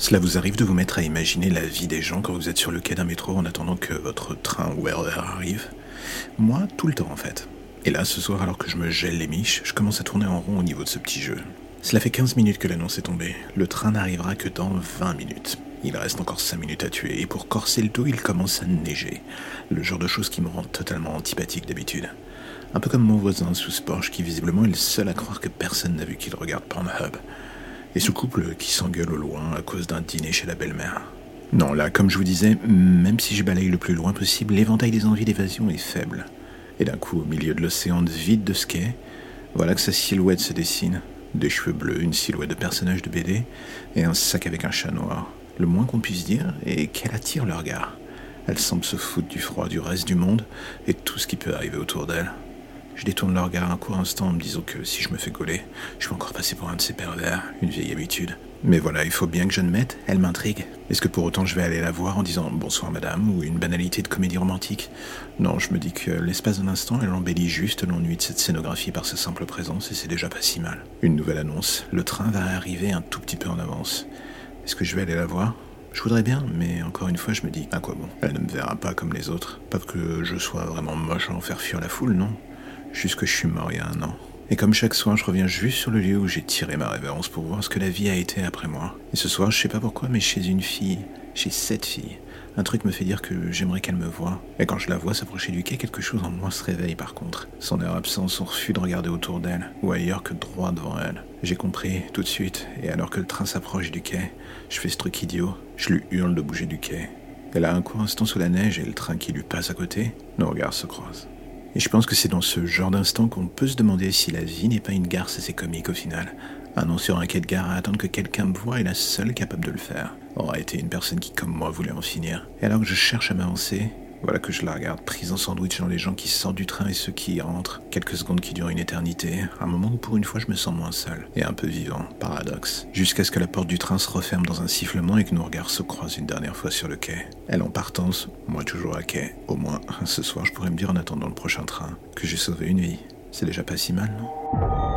Cela vous arrive de vous mettre à imaginer la vie des gens quand vous êtes sur le quai d'un métro en attendant que votre train ou RER arrive? Moi, tout le temps en fait. Et là, ce soir, alors que je me gèle les miches, je commence à tourner en rond au niveau de ce petit jeu. Cela fait 15 minutes que l'annonce est tombée. Le train n'arrivera que dans 20 minutes. Il reste encore 5 minutes à tuer, et pour corser le dos, il commence à neiger. Le genre de choses qui me rend totalement antipathique d'habitude. Un peu comme mon voisin sous Porsche qui visiblement est le seul à croire que personne n'a vu qu'il regarde Pornhub. Et ce couple qui s'engueule au loin à cause d'un dîner chez la belle-mère. Non, là, comme je vous disais, même si je balaye le plus loin possible, l'éventail des envies d'évasion est faible. Et d'un coup, au milieu de l'océan vide de quai, voilà que sa silhouette se dessine. Des cheveux bleus, une silhouette de personnage de BD, et un sac avec un chat noir. Le moins qu'on puisse dire est qu'elle attire le regard. Elle semble se foutre du froid du reste du monde et tout ce qui peut arriver autour d'elle. Je détourne le regard un court instant en me disant que si je me fais gauler, je vais encore passer pour un de ces pervers, une vieille habitude. Mais voilà, il faut bien que je ne mette, elle m'intrigue. Est-ce que pour autant je vais aller la voir en disant bonsoir madame ou une banalité de comédie romantique? Non, je me dis que l'espace d'un instant, elle embellit juste l'ennui de cette scénographie par sa simple présence et c'est déjà pas si mal. Une nouvelle annonce, le train va arriver un tout petit peu en avance. Est-ce que je vais aller la voir? Je voudrais bien, mais encore une fois, je me dis, à quoi bon? Elle ne me verra pas comme les autres. Pas que je sois vraiment moche à en faire fuir la foule, non juste que je suis mort il y a un an. Et comme chaque soir, je reviens juste sur le lieu où j'ai tiré ma révérence pour voir ce que la vie a été après moi. Et ce soir, je sais pas pourquoi, mais chez une fille, chez cette fille, un truc me fait dire que j'aimerais qu'elle me voie. Et quand je la vois s'approcher du quai, quelque chose en moi se réveille par contre. Son air absent, son refus de regarder autour d'elle, ou ailleurs que droit devant elle. J'ai compris, tout de suite, et alors que le train s'approche du quai, je fais ce truc idiot, je lui hurle de bouger du quai. Elle a un court instant sous la neige et le train qui lui passe à côté, nos regards se croisent. Et je pense que c'est dans ce genre d'instant qu'on peut se demander si la vie n'est pas une garce assez comique au final. Un nom sur un quai de gare à attendre que quelqu'un me voie est la seule capable de le faire. Aura été une personne qui, comme moi, voulait en finir. Et alors que je cherche à m'avancer, voilà que je la regarde prise en sandwich dans les gens qui sortent du train et ceux qui y rentrent. Quelques secondes qui durent une éternité. Un moment où pour une fois je me sens moins seul. Et un peu vivant. Paradoxe. Jusqu'à ce que la porte du train se referme dans un sifflement et que nos regards se croisent une dernière fois sur le quai. Elle en partance, moi toujours à quai. Au moins, ce soir je pourrais me dire en attendant le prochain train que j'ai sauvé une vie. C'est déjà pas si mal, non?